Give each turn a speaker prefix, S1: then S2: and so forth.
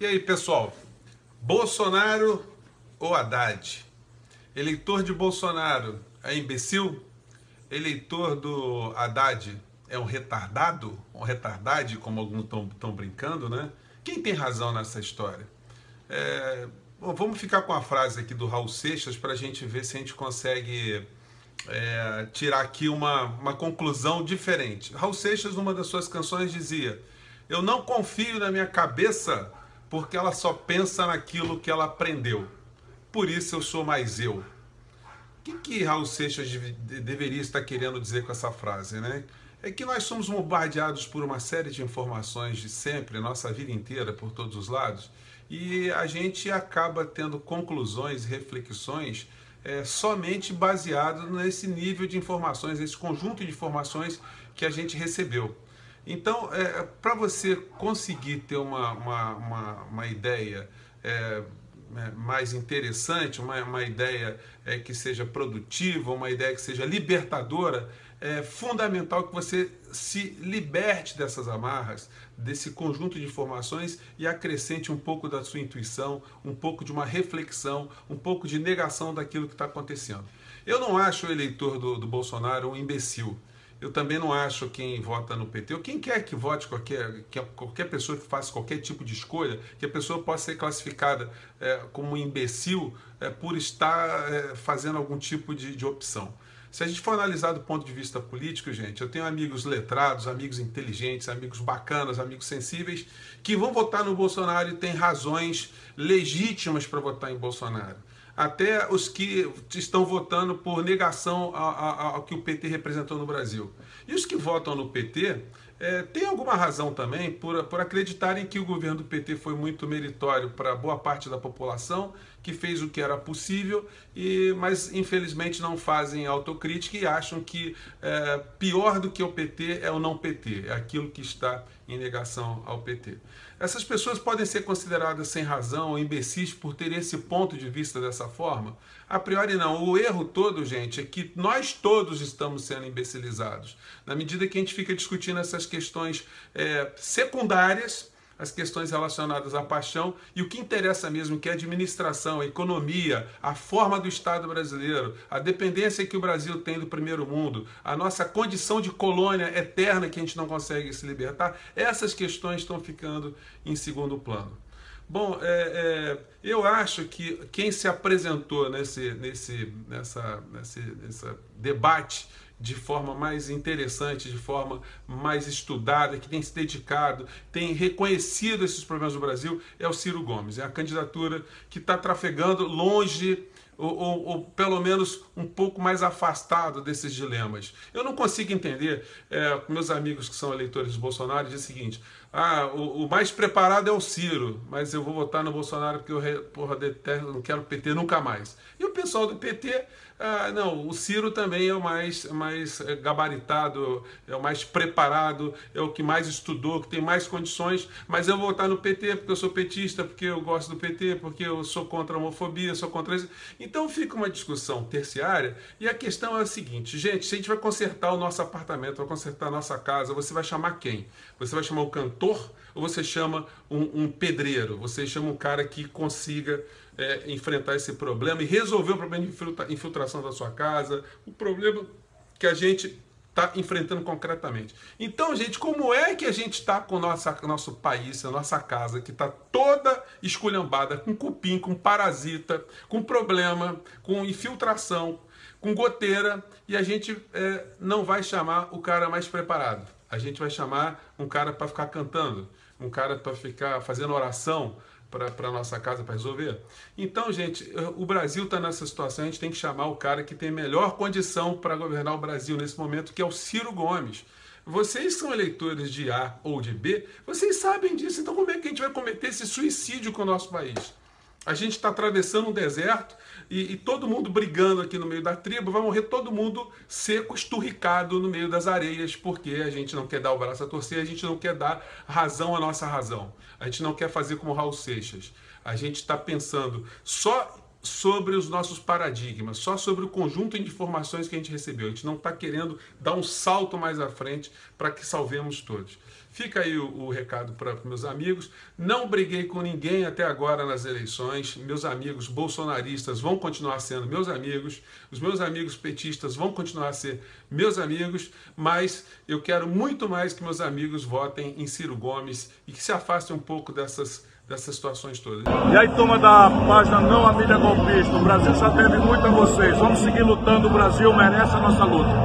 S1: E aí, pessoal? Bolsonaro ou Haddad? Eleitor de Bolsonaro é imbecil? Eleitor do Haddad é um retardado? Um retardade, como alguns estão brincando, né? Quem tem razão nessa história? É, bom, vamos ficar com a frase aqui do Raul Seixas para a gente ver se a gente consegue é, tirar aqui uma, uma conclusão diferente. Raul Seixas, numa das suas canções, dizia: Eu não confio na minha cabeça porque ela só pensa naquilo que ela aprendeu. Por isso eu sou mais eu. O que, que Raul Seixas deveria estar querendo dizer com essa frase, né? É que nós somos bombardeados por uma série de informações de sempre, nossa vida inteira, por todos os lados, e a gente acaba tendo conclusões, reflexões é, somente baseado nesse nível de informações, esse conjunto de informações que a gente recebeu. Então, é, para você conseguir ter uma, uma, uma, uma ideia é, é, mais interessante, uma, uma ideia é, que seja produtiva, uma ideia que seja libertadora, é fundamental que você se liberte dessas amarras, desse conjunto de informações e acrescente um pouco da sua intuição, um pouco de uma reflexão, um pouco de negação daquilo que está acontecendo. Eu não acho o eleitor do, do Bolsonaro um imbecil. Eu também não acho quem vota no PT, ou quem quer que vote, qualquer, que qualquer pessoa que faça qualquer tipo de escolha, que a pessoa possa ser classificada é, como um imbecil é, por estar é, fazendo algum tipo de, de opção. Se a gente for analisar do ponto de vista político, gente, eu tenho amigos letrados, amigos inteligentes, amigos bacanas, amigos sensíveis, que vão votar no Bolsonaro e têm razões legítimas para votar em Bolsonaro até os que estão votando por negação ao, que o PT representou no Brasil. E os que votam no PT é, têm alguma razão também por, por acreditarem que o governo do PT foi muito meritório para boa parte da população, que fez o que era possível, e, mas infelizmente não fazem autocrítica e acham que é, pior do que o PT é o não PT, é aquilo que está em negação ao PT. Essas pessoas podem ser consideradas sem razão ou imbecis por ter esse ponto de vista dessa forma? A priori não. O erro todo, gente, é que nós todos estamos sendo imbecilizados. Na medida que a gente fica discutindo essas questões é, secundárias, as questões relacionadas à paixão e o que interessa mesmo, que é a administração, a economia, a forma do Estado brasileiro, a dependência que o Brasil tem do primeiro mundo, a nossa condição de colônia eterna que a gente não consegue se libertar, essas questões estão ficando em segundo plano. Bom, é, é, eu acho que quem se apresentou nesse, nesse, nessa, nesse, nesse debate de forma mais interessante, de forma mais estudada, que tem se dedicado, tem reconhecido esses problemas do Brasil, é o Ciro Gomes. É a candidatura que está trafegando longe ou, ou, ou, pelo menos um pouco mais afastado desses dilemas. Eu não consigo entender, é, meus amigos que são eleitores de Bolsonaro, o seguinte: ah, o, o, mais preparado é o Ciro, mas eu vou votar no Bolsonaro porque eu porra, detesto, não quero PT nunca mais. E o pessoal do PT ah, não, o Ciro também é o mais, mais eh, gabaritado, é o mais preparado, é o que mais estudou, que tem mais condições, mas eu vou votar no PT porque eu sou petista, porque eu gosto do PT, porque eu sou contra a homofobia, sou contra isso. Então fica uma discussão terciária e a questão é a seguinte, gente, se a gente vai consertar o nosso apartamento, vai consertar a nossa casa, você vai chamar quem? Você vai chamar o cantor ou você chama um, um pedreiro? Você chama um cara que consiga é, enfrentar esse problema e resolver o problema de infiltração da sua casa, o problema que a gente está enfrentando concretamente. Então, gente, como é que a gente está com nossa, nosso país, a nossa casa, que está toda esculhambada, com cupim, com parasita, com problema, com infiltração, com goteira, e a gente é, não vai chamar o cara mais preparado. A gente vai chamar um cara para ficar cantando, um cara para ficar fazendo oração, para a nossa casa para resolver? Então, gente, o Brasil está nessa situação, a gente tem que chamar o cara que tem melhor condição para governar o Brasil nesse momento, que é o Ciro Gomes. Vocês são eleitores de A ou de B, vocês sabem disso, então como é que a gente vai cometer esse suicídio com o nosso país? A gente está atravessando um deserto e, e, todo mundo brigando aqui no meio da tribo, vai morrer todo mundo seco, esturricado no meio das areias, porque a gente não quer dar o braço a torcer, a gente não quer dar razão à nossa razão. A gente não quer fazer como Raul Seixas. A gente está pensando só sobre os nossos paradigmas, só sobre o conjunto de informações que a gente recebeu. A gente não está querendo dar um salto mais à frente para que salvemos todos. Fica aí o, o recado para meus amigos. Não briguei com ninguém até agora nas eleições. Meus amigos bolsonaristas vão continuar sendo meus amigos. Os meus amigos petistas vão continuar a ser meus amigos. Mas eu quero muito mais que meus amigos votem em Ciro Gomes e que se afastem um pouco dessas dessas situações todas.
S2: E aí, turma da página Não a Mídia Golpista, o Brasil já deve muito a vocês. Vamos seguir lutando, o Brasil merece a nossa luta.